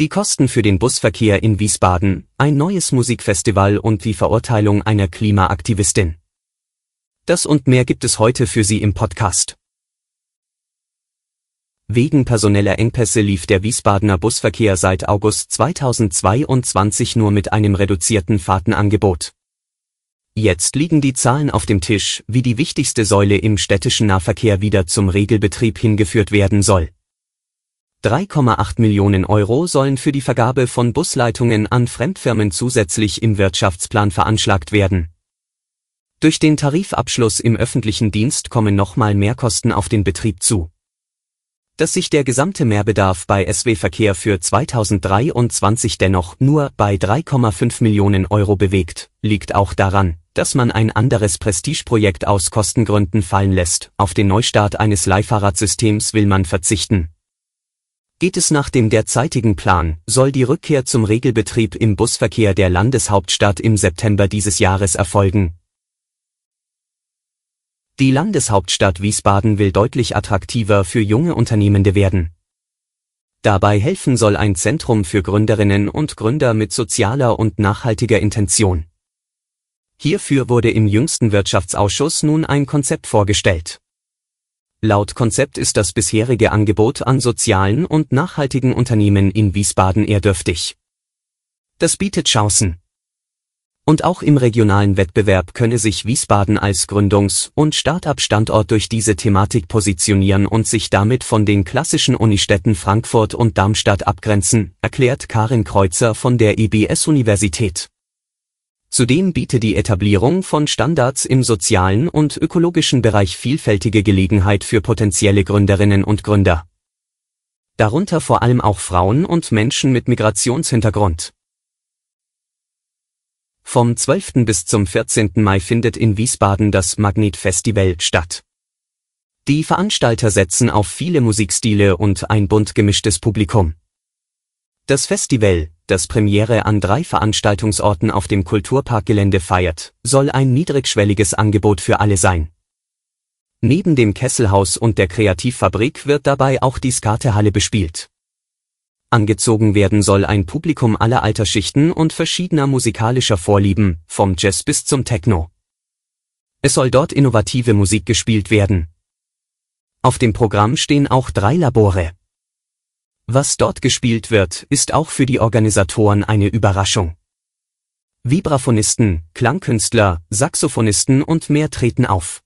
Die Kosten für den Busverkehr in Wiesbaden, ein neues Musikfestival und die Verurteilung einer Klimaaktivistin. Das und mehr gibt es heute für Sie im Podcast. Wegen personeller Engpässe lief der Wiesbadener Busverkehr seit August 2022 nur mit einem reduzierten Fahrtenangebot. Jetzt liegen die Zahlen auf dem Tisch, wie die wichtigste Säule im städtischen Nahverkehr wieder zum Regelbetrieb hingeführt werden soll. 3,8 Millionen Euro sollen für die Vergabe von Busleitungen an Fremdfirmen zusätzlich im Wirtschaftsplan veranschlagt werden. Durch den Tarifabschluss im öffentlichen Dienst kommen nochmal Mehrkosten auf den Betrieb zu. Dass sich der gesamte Mehrbedarf bei SW Verkehr für 2023 dennoch nur bei 3,5 Millionen Euro bewegt, liegt auch daran, dass man ein anderes Prestigeprojekt aus Kostengründen fallen lässt. Auf den Neustart eines Leihfahrradsystems will man verzichten. Geht es nach dem derzeitigen Plan, soll die Rückkehr zum Regelbetrieb im Busverkehr der Landeshauptstadt im September dieses Jahres erfolgen. Die Landeshauptstadt Wiesbaden will deutlich attraktiver für junge Unternehmende werden. Dabei helfen soll ein Zentrum für Gründerinnen und Gründer mit sozialer und nachhaltiger Intention. Hierfür wurde im jüngsten Wirtschaftsausschuss nun ein Konzept vorgestellt. Laut Konzept ist das bisherige Angebot an sozialen und nachhaltigen Unternehmen in Wiesbaden eher dürftig. Das bietet Chancen. Und auch im regionalen Wettbewerb könne sich Wiesbaden als Gründungs- und Start-up-Standort durch diese Thematik positionieren und sich damit von den klassischen Unistädten Frankfurt und Darmstadt abgrenzen, erklärt Karin Kreuzer von der EBS-Universität. Zudem biete die Etablierung von Standards im sozialen und ökologischen Bereich vielfältige Gelegenheit für potenzielle Gründerinnen und Gründer. Darunter vor allem auch Frauen und Menschen mit Migrationshintergrund. Vom 12. bis zum 14. Mai findet in Wiesbaden das Magnet Festival statt. Die Veranstalter setzen auf viele Musikstile und ein bunt gemischtes Publikum. Das Festival, das Premiere an drei Veranstaltungsorten auf dem Kulturparkgelände feiert, soll ein niedrigschwelliges Angebot für alle sein. Neben dem Kesselhaus und der Kreativfabrik wird dabei auch die Skatehalle bespielt. Angezogen werden soll ein Publikum aller Altersschichten und verschiedener musikalischer Vorlieben, vom Jazz bis zum Techno. Es soll dort innovative Musik gespielt werden. Auf dem Programm stehen auch drei Labore. Was dort gespielt wird, ist auch für die Organisatoren eine Überraschung. Vibraphonisten, Klangkünstler, Saxophonisten und mehr treten auf.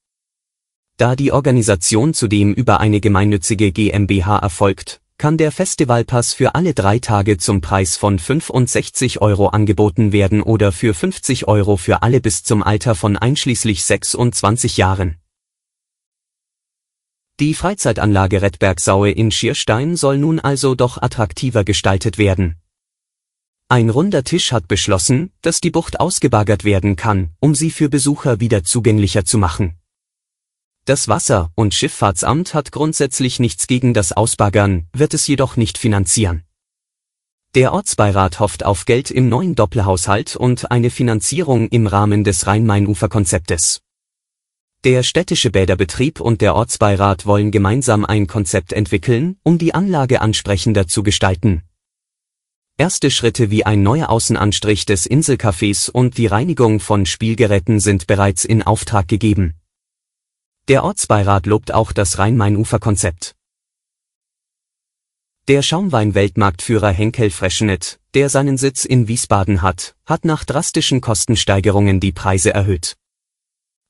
Da die Organisation zudem über eine gemeinnützige GmbH erfolgt, kann der Festivalpass für alle drei Tage zum Preis von 65 Euro angeboten werden oder für 50 Euro für alle bis zum Alter von einschließlich 26 Jahren. Die Freizeitanlage Redbergsaue in Schierstein soll nun also doch attraktiver gestaltet werden. Ein runder Tisch hat beschlossen, dass die Bucht ausgebaggert werden kann, um sie für Besucher wieder zugänglicher zu machen. Das Wasser- und Schifffahrtsamt hat grundsätzlich nichts gegen das Ausbaggern, wird es jedoch nicht finanzieren. Der Ortsbeirat hofft auf Geld im neuen Doppelhaushalt und eine Finanzierung im Rahmen des Rhein-Main-Ufer-Konzeptes. Der städtische Bäderbetrieb und der Ortsbeirat wollen gemeinsam ein Konzept entwickeln, um die Anlage ansprechender zu gestalten. Erste Schritte wie ein neuer Außenanstrich des Inselcafés und die Reinigung von Spielgeräten sind bereits in Auftrag gegeben. Der Ortsbeirat lobt auch das Rhein-Main-Ufer-Konzept. Der Schaumwein-Weltmarktführer Henkel Freshenet, der seinen Sitz in Wiesbaden hat, hat nach drastischen Kostensteigerungen die Preise erhöht.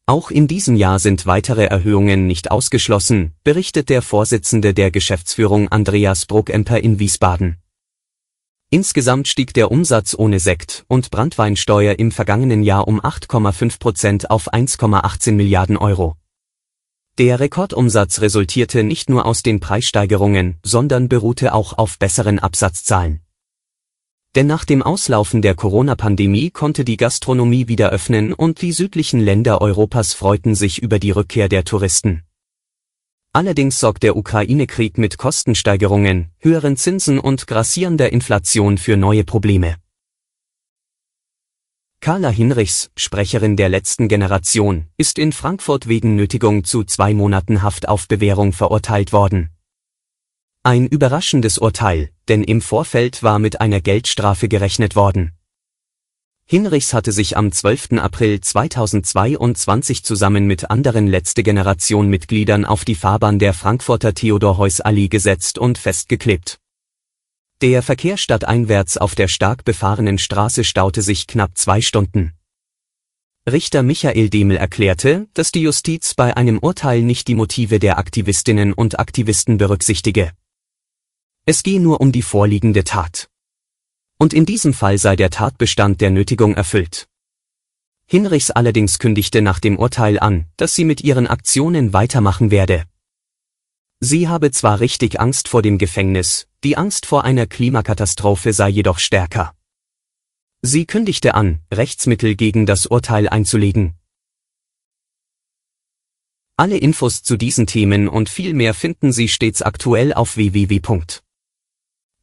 Auch in diesem Jahr sind weitere Erhöhungen nicht ausgeschlossen, berichtet der Vorsitzende der Geschäftsführung Andreas Bruckemper in Wiesbaden. Insgesamt stieg der Umsatz ohne Sekt- und Brandweinsteuer im vergangenen Jahr um 8,5 Prozent auf 1,18 Milliarden Euro. Der Rekordumsatz resultierte nicht nur aus den Preissteigerungen, sondern beruhte auch auf besseren Absatzzahlen. Denn nach dem Auslaufen der Corona-Pandemie konnte die Gastronomie wieder öffnen und die südlichen Länder Europas freuten sich über die Rückkehr der Touristen. Allerdings sorgt der Ukraine-Krieg mit Kostensteigerungen, höheren Zinsen und grassierender Inflation für neue Probleme. Carla Hinrichs, Sprecherin der letzten Generation, ist in Frankfurt wegen Nötigung zu zwei Monaten Haft auf Bewährung verurteilt worden. Ein überraschendes Urteil, denn im Vorfeld war mit einer Geldstrafe gerechnet worden. Hinrichs hatte sich am 12. April 2022 zusammen mit anderen letzte Generation Mitgliedern auf die Fahrbahn der Frankfurter Theodor-Heuss-Allee gesetzt und festgeklebt. Der Verkehr stadteinwärts auf der stark befahrenen Straße staute sich knapp zwei Stunden. Richter Michael Demel erklärte, dass die Justiz bei einem Urteil nicht die Motive der Aktivistinnen und Aktivisten berücksichtige. Es gehe nur um die vorliegende Tat. Und in diesem Fall sei der Tatbestand der Nötigung erfüllt. Hinrichs allerdings kündigte nach dem Urteil an, dass sie mit ihren Aktionen weitermachen werde. Sie habe zwar richtig Angst vor dem Gefängnis, die Angst vor einer Klimakatastrophe sei jedoch stärker. Sie kündigte an, Rechtsmittel gegen das Urteil einzulegen. Alle Infos zu diesen Themen und viel mehr finden Sie stets aktuell auf www